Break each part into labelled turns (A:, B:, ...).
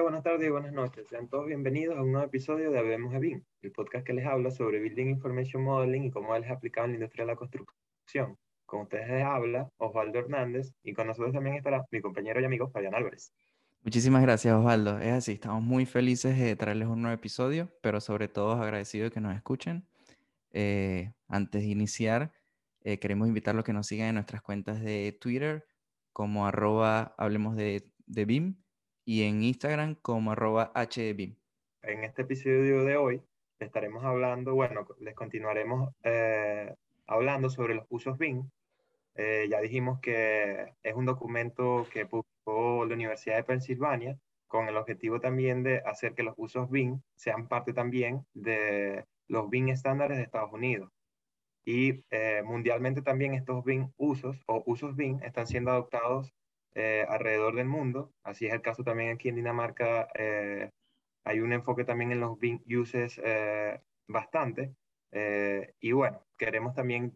A: buenas tardes y buenas noches. Sean todos bienvenidos a un nuevo episodio de Habemos BIM, el podcast que les habla sobre Building Information Modeling y cómo él es aplicado en la industria de la construcción. Con ustedes les habla Osvaldo Hernández y con nosotros también estará mi compañero y amigo Fabián Álvarez.
B: Muchísimas gracias, Osvaldo. Es así, estamos muy felices de traerles un nuevo episodio, pero sobre todo agradecidos de que nos escuchen. Eh, antes de iniciar, eh, queremos invitarlos a que nos sigan en nuestras cuentas de Twitter como arroba hablemos de, de BIM y en Instagram como arroba.
A: En este episodio de hoy estaremos hablando, bueno, les continuaremos eh, hablando sobre los usos BIM. Eh, ya dijimos que es un documento que publicó la Universidad de Pensilvania con el objetivo también de hacer que los usos BIM sean parte también de los BIM estándares de Estados Unidos. Y eh, mundialmente también estos BIM usos o usos BIM están siendo adoptados eh, alrededor del mundo. Así es el caso también aquí en Dinamarca. Eh, hay un enfoque también en los BIM uses bastante. y bueno, queremos también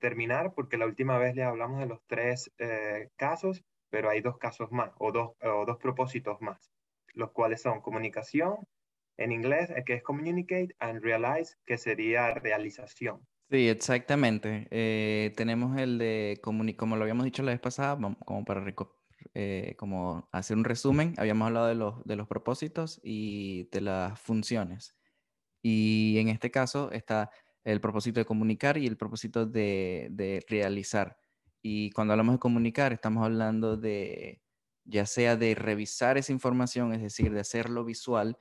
A: terminar porque la última vez les hablamos de los tres casos, pero hay dos casos más o dos, o dos propósitos más, los cuales son comunicación en inglés, que es communicate, and realize, que sería realización.
B: Sí, exactamente. Eh, tenemos el de, como lo habíamos dicho la vez pasada, como para eh, como hacer un resumen, habíamos hablado de los, de los propósitos y de las funciones. Y en este caso está el propósito de comunicar y el propósito de, de realizar. Y cuando hablamos de comunicar, estamos hablando de, ya sea de revisar esa información, es decir, de hacerlo visual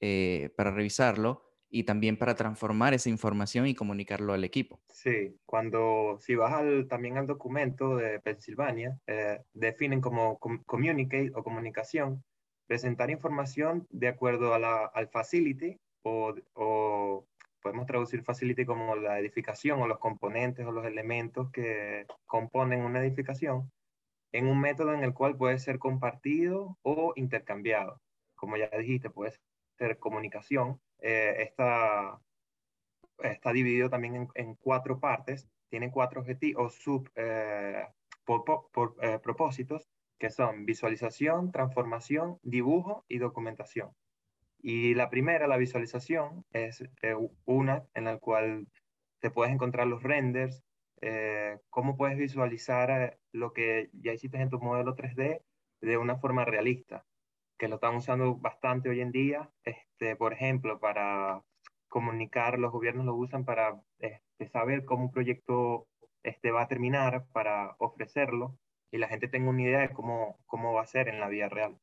B: eh, para revisarlo, y también para transformar esa información y comunicarlo al equipo.
A: Sí, cuando si vas al, también al documento de Pensilvania, eh, definen como communicate o comunicación, presentar información de acuerdo a la, al facility o, o podemos traducir facility como la edificación o los componentes o los elementos que componen una edificación en un método en el cual puede ser compartido o intercambiado. Como ya dijiste, puede ser comunicación, eh, está, está dividido también en, cuatro partes, tiene cuatro objetivos, sub eh, por, eh, propósitos, que son visualización, transformación, dibujo y documentación. Y la primera, la visualización, es una en la cual te puedes encontrar los renders, cómo puedes visualizar lo que ya hiciste en tu modelo 3D de una forma realista que lo están usando bastante hoy en día. Este, por ejemplo, para comunicar, los gobiernos lo usan para este, saber cómo un proyecto este, va a terminar, para ofrecerlo y la gente tenga una idea de cómo, cómo va a ser en la vida real.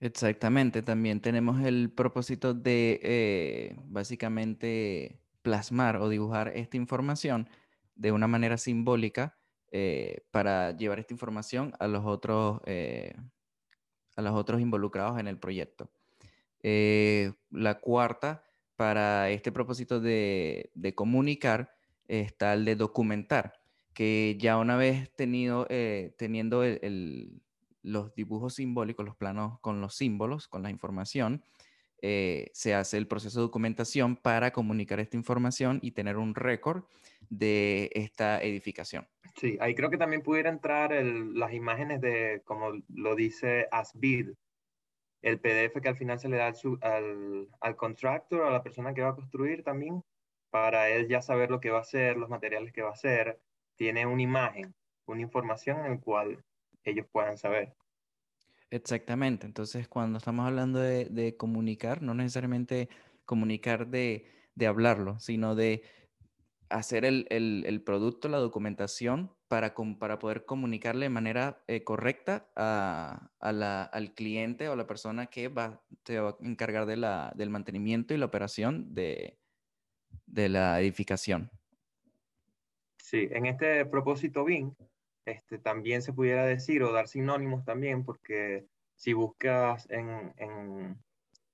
B: Exactamente, también tenemos el propósito de eh, básicamente plasmar o dibujar esta información de una manera simbólica eh, para llevar esta información a los otros eh, a los otros involucrados en el proyecto. Eh, la cuarta, para este propósito de, comunicar, está el de documentar, que ya una vez tenido, eh, teniendo los dibujos simbólicos, los planos con los símbolos, con la información, eh, se hace el proceso de documentación para comunicar esta información y tener un récord de esta edificación.
A: Sí, ahí creo que también pudiera entrar las imágenes de, como lo dice ASBID, el PDF que al final se le da al, al, al contractor, a la persona que va a construir también, para él ya saber lo que va a hacer, los materiales que va a hacer, tiene una imagen, una información en la cual ellos puedan saber.
B: Exactamente, entonces cuando estamos hablando de, comunicar, no necesariamente comunicar de, hablarlo, sino de hacer el, producto, la documentación, para, para poder comunicarle de manera eh, correcta a, al cliente o a la persona que va, se va a encargar de la, del mantenimiento y la operación de, de la edificación.
A: Sí, en este propósito BIM, este, también se pudiera decir o dar sinónimos también, porque si buscas en, en,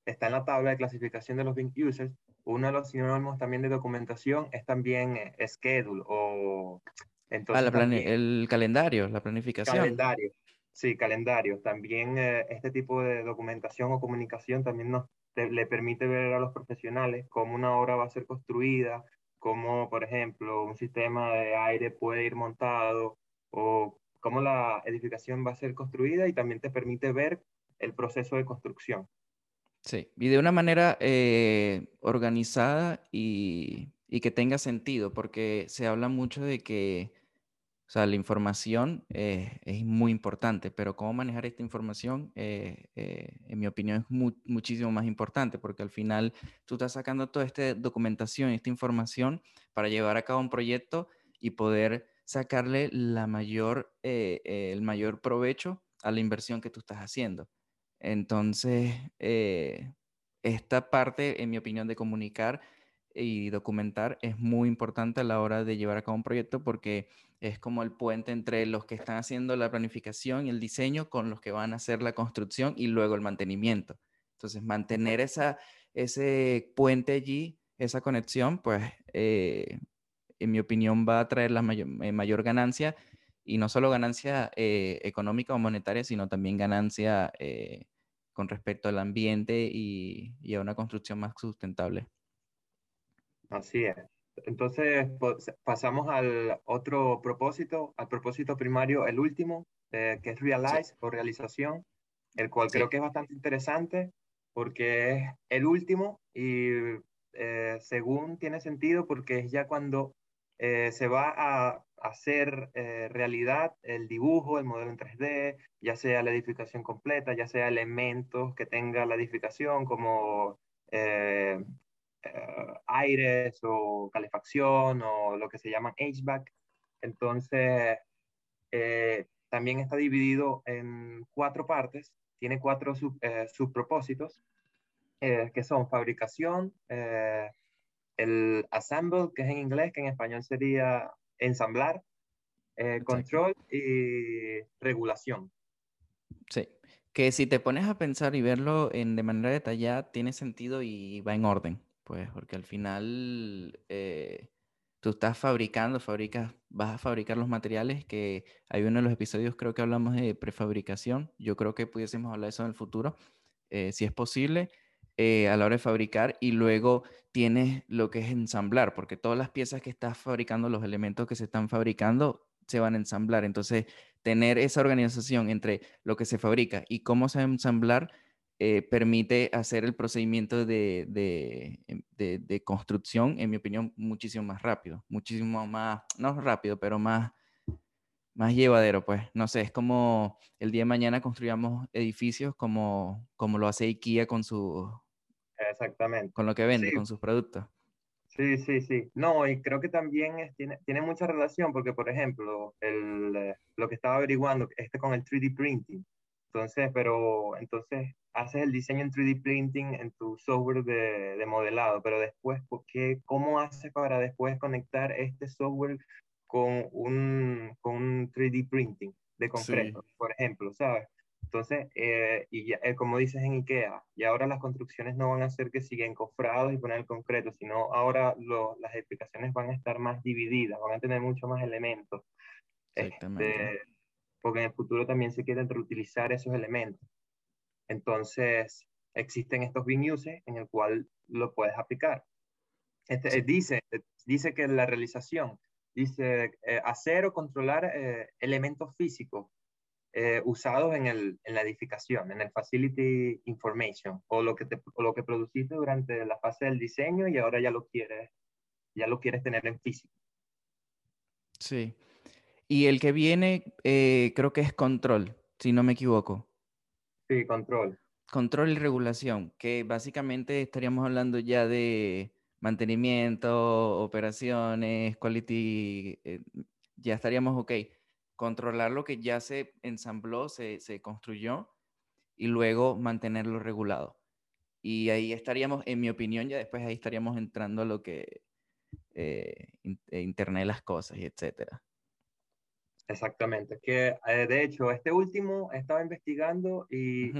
A: está en la tabla de clasificación de los BIM users, uno de los sinónimos también de documentación es también eh, schedule o...
B: Entonces, ah, el calendario, la planificación.
A: Calendario, sí, calendario. También eh, este tipo de documentación o comunicación también nos le permite ver a los profesionales cómo una obra va a ser construida, cómo, por ejemplo, un sistema de aire puede ir montado, o cómo la edificación va a ser construida y también te permite ver el proceso de construcción.
B: Sí, y de una manera eh, organizada y, y, que tenga sentido, porque se habla mucho de que, o sea, la información eh, es muy importante, pero cómo manejar esta información, eh, en mi opinión, es muchísimo más importante, porque al final tú estás sacando toda esta documentación, esta información para llevar a cabo un proyecto y poder sacarle la mayor, el mayor provecho a la inversión que tú estás haciendo. Entonces, eh, esta parte, en mi opinión, de comunicar y documentar es muy importante a la hora de llevar a cabo un proyecto porque es como el puente entre los que están haciendo la planificación y el diseño con los que van a hacer la construcción y luego el mantenimiento. Entonces, mantener esa, ese puente allí, esa conexión, pues, eh, en mi opinión, va a traer la mayor, eh, mayor ganancia y no solo ganancia económica o monetaria, sino también ganancia eh, con respecto al ambiente y, a una construcción más sustentable.
A: Así es. Entonces pues, pasamos al otro propósito, al propósito primario, el último, eh, que es realize o realización, el cual creo que es bastante interesante porque es el último y según tiene sentido porque es ya cuando se va a hacer eh, realidad el dibujo, el modelo en 3D, ya sea la edificación completa, ya sea elementos que tenga la edificación como eh, eh, aires o calefacción o lo que se llaman HVAC. Entonces, también está dividido en cuatro partes, tiene cuatro subpropósitos, que son fabricación, el assemble, que es en inglés, que en español sería ensamblar, eh, control y regulación.
B: Sí, que si te pones a pensar y verlo en, de manera detallada, tiene sentido y va en orden, pues, porque al final eh, tú estás fabricando, fabricas, vas a fabricar los materiales, que hay uno de los episodios, creo que hablamos de prefabricación, yo creo que pudiésemos hablar de eso en el futuro, eh, si es posible, a la hora de fabricar y luego tienes lo que es ensamblar, porque todas las piezas que estás fabricando, los elementos que se están fabricando, se van a ensamblar. Entonces, tener esa organización entre lo que se fabrica y cómo se va a ensamblar eh, permite hacer el procedimiento de, em, de, de, construcción, en mi opinión, muchísimo más rápido, muchísimo más, no rápido, pero más, más llevadero, pues. No sé, es como el día de mañana construyamos edificios como, como lo hace IKEA con su
A: Exactamente.
B: Con lo que vende, con sus productos.
A: Sí, sí, sí. No, y creo que también tiene, tiene mucha relación porque, por ejemplo, el, eh, lo que estaba averiguando, este con el 3D printing. Entonces, pero entonces haces el diseño en 3D printing en tu software de, de modelado, pero después, ¿por qué, ¿cómo haces para después conectar este software con un, con un 3D printing de concreto, por ejemplo, ¿sabes? Entonces, eh, y ya, eh, como dices en IKEA, y ahora las construcciones no van a ser que siguen cofrados y poner el concreto, sino ahora las edificaciones van a estar más divididas, van a tener mucho más elementos. Este, porque en el futuro también se quieren reutilizar esos elementos. Entonces, existen estos bin uses en el cual lo puedes aplicar. Este, dice, dice que la realización, dice hacer o controlar eh, elementos físicos eh, usados en, el, en, la edificación, en el Facility Information, o lo, que te, o lo que produciste durante la fase del diseño y ahora ya lo quieres, ya lo quieres tener en físico.
B: Sí. Y el que viene, eh, creo que es control, si no me equivoco.
A: Sí, control.
B: Control y regulación, que básicamente estaríamos hablando ya de mantenimiento, operaciones, quality, eh, ya estaríamos ok controlar lo que ya se ensambló, se, construyó y luego mantenerlo regulado. Y ahí estaríamos, en mi opinión, ya después ahí estaríamos entrando a lo que eh, eh, Internet de las cosas y etcétera.
A: Exactamente, que eh, de hecho este último estaba investigando y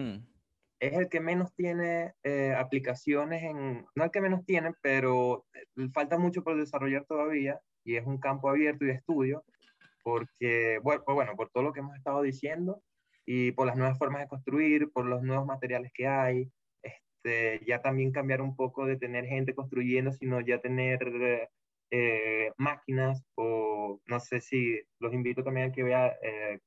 A: es el que menos tiene aplicaciones en, no el que menos tiene, pero falta mucho por desarrollar todavía y es un campo abierto y de estudio porque, bueno, pues bueno, por todo lo que hemos estado diciendo y por las nuevas formas de construir, por los nuevos materiales que hay, este, ya también cambiar un poco de tener gente construyendo, sino ya tener eh, máquinas o no sé si los invito también a que vean eh,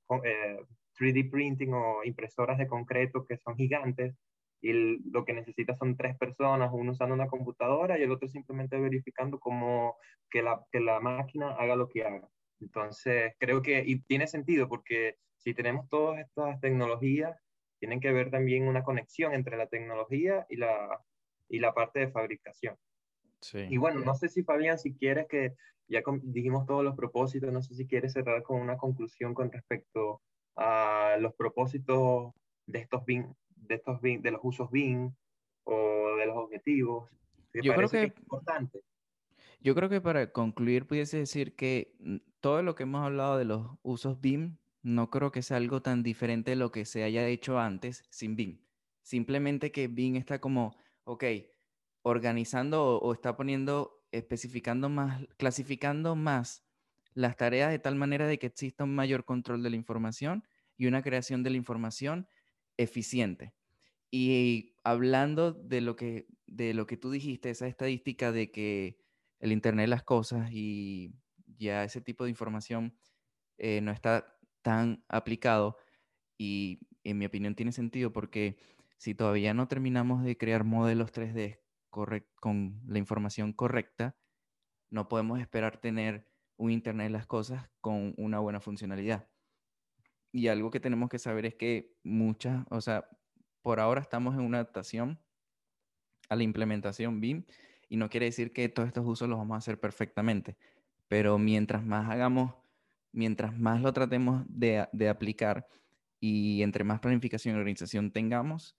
A: 3D printing o impresoras de concreto que son gigantes y lo que necesita son tres personas, uno usando una computadora y el otro simplemente verificando cómo que la, que la máquina haga lo que haga. Entonces, creo que, y tiene sentido porque si tenemos todas estas tecnologías, tienen que ver también una conexión entre la tecnología y la, y la parte de fabricación. Sí. Y bueno, no sé si Fabián, si quieres que ya dijimos todos los propósitos, no sé si quieres cerrar con una conclusión con respecto a los propósitos de estos BIM, de estos BIM, de los usos BIM o de los objetivos.
B: Yo creo que, es importante. Yo creo que para concluir pudiese decir que mm, todo lo que hemos hablado de los usos BIM no creo que sea algo tan diferente de lo que se haya hecho antes sin BIM. Simplemente que BIM está como, ok, organizando o, está poniendo, especificando más, clasificando más las tareas de tal manera de que exista un mayor control de la información y una creación de la información eficiente. Y hablando de lo que, de lo que tú dijiste, esa estadística de que el Internet de las cosas y ya ese tipo de información eh, no está tan aplicado y en mi opinión tiene sentido porque si todavía no terminamos de crear modelos 3D con la información correcta, no podemos esperar tener un Internet de las cosas con una buena funcionalidad. Y algo que tenemos que saber es que muchas, o sea, por ahora estamos en una adaptación a la implementación BIM y no quiere decir que todos estos usos los vamos a hacer perfectamente, pero mientras más hagamos mientras más lo tratemos de, aplicar y entre más planificación y organización tengamos,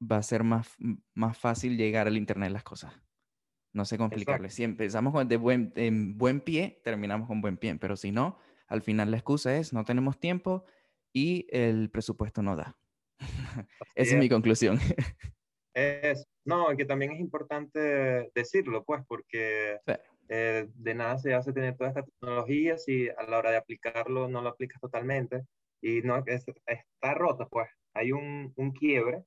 B: va a ser más, más fácil llegar al Internet de las cosas. No sé cómo Si empezamos con de buen, en buen pie, terminamos con buen pie. Pero si no, al final la excusa es no tenemos tiempo y el presupuesto no da. Esa es. mi conclusión.
A: Es, no, que también es importante decirlo, pues, porque eh, de nada se hace tener toda esta tecnología si a la hora de aplicarlo no lo aplicas totalmente y no está roto, pues hay un, un quiebre.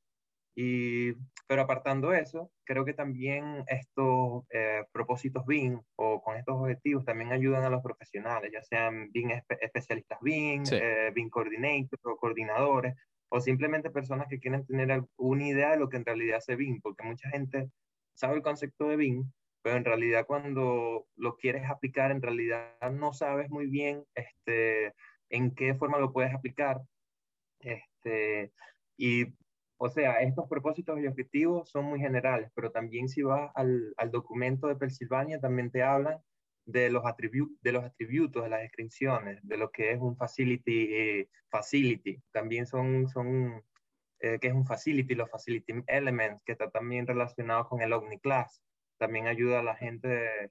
A: Y, pero apartando eso, creo que también estos eh, propósitos BIM o con estos objetivos también ayudan a los profesionales, ya sean BIM especialistas BIM, eh, BIM coordinators o coordinadores, o simplemente personas que quieren tener una idea de lo que en realidad hace BIM, porque mucha gente sabe el concepto de BIM, pero en realidad cuando lo quieres aplicar, en realidad no sabes muy bien este, en qué forma lo puedes aplicar. Este, y, o sea, estos propósitos y objetivos son muy generales, pero también si vas al, al documento de Pensilvania, también te hablan de los, de los atributos, de las descripciones, de lo que es un facility, eh, facility. También son, son eh, es un facility, los facility elements, que está también relacionado con el OmniClass también ayuda a la gente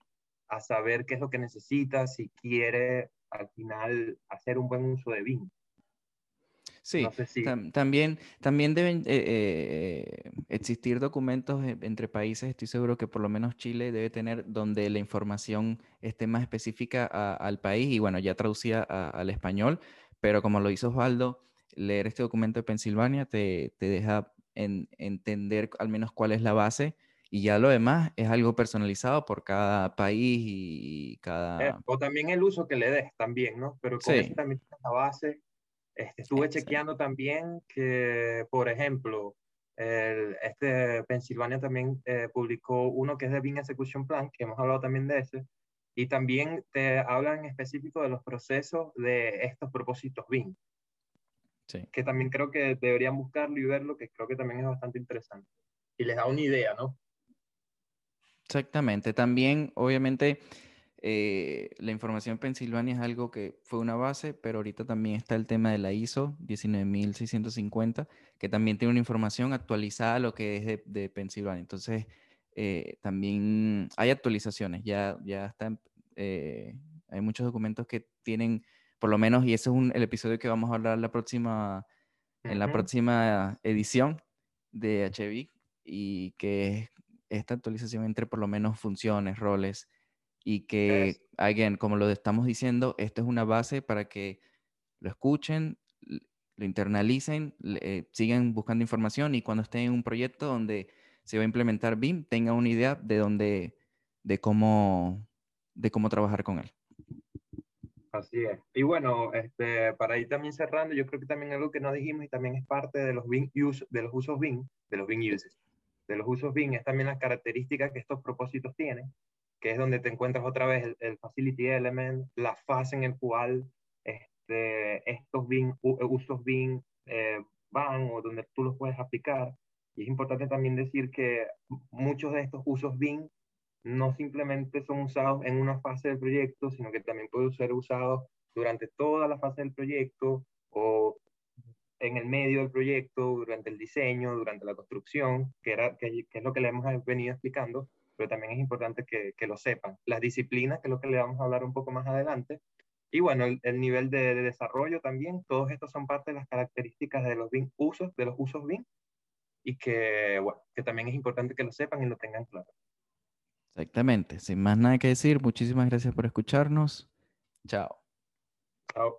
A: a saber qué es lo que necesita, si quiere al final hacer un buen uso de BIM.
B: Sí, también, también deben eh, eh, existir documentos entre países, estoy seguro que por lo menos Chile debe tener donde la información esté más específica al país y bueno, ya traducida al español, pero como lo hizo Osvaldo, leer este documento de Pensilvania te, te deja entender al menos cuál es la base y ya lo demás es algo personalizado por cada país y
A: eh,
B: cada...
A: o también el uso que le des también, ¿no? Pero con sí. también la base. Este, estuve chequeando también que, por ejemplo, el, este Pensilvania también eh, publicó uno que es de BIM Execution Plan, que hemos hablado también de ese, y también te hablan en específico de los procesos de estos propósitos BIM. Sí. Que también creo que deberían buscarlo y verlo, que creo que también es bastante interesante. Y les da una idea, ¿no?
B: Exactamente. También, obviamente, eh, la información en Pensilvania es algo que fue una base, pero ahorita también está el tema de la ISO 19650, que también tiene una información actualizada a lo que es de, de Pensilvania. Entonces, eh, también hay actualizaciones, ya, ya están, eh, hay muchos documentos que tienen, por lo menos, y ese es un, el episodio que vamos a hablar la próxima, en la próxima edición de HB, y que es esta actualización entre por lo menos funciones, roles y que, again, como lo estamos diciendo, esto es una base para que lo escuchen, lo internalicen, eh, sigan buscando información y cuando estén en un proyecto donde se va a implementar BIM, tengan una idea de dónde, de cómo, de cómo trabajar con él.
A: Así es. Y bueno, este, para ir también cerrando, yo creo que también algo que no dijimos y también es parte de los, Bing use, de los usos BIM, de los BIM uses, de los usos BIM, es también las características que estos propósitos tienen, que es donde te encuentras otra vez el, Facility Element, la fase en el cual este, estos BIM, usos BIM eh, van o donde tú los puedes aplicar. Y es importante también decir que muchos de estos usos BIM no simplemente son usados en una fase del proyecto, sino que también pueden ser usados durante toda la fase del proyecto o en el medio del proyecto, durante el diseño, durante la construcción, que, era, que, es lo que le hemos venido explicando, pero también es importante que, que, lo sepan. Las disciplinas, que es lo que le vamos a hablar un poco más adelante, y bueno, el, nivel de, desarrollo también, todos estos son parte de las características de los BIM usos, de los usos BIM, y que, bueno, que también es importante que lo sepan y lo tengan claro.
B: Exactamente. Sin más nada que decir, muchísimas gracias por escucharnos. Chao.
A: Chao.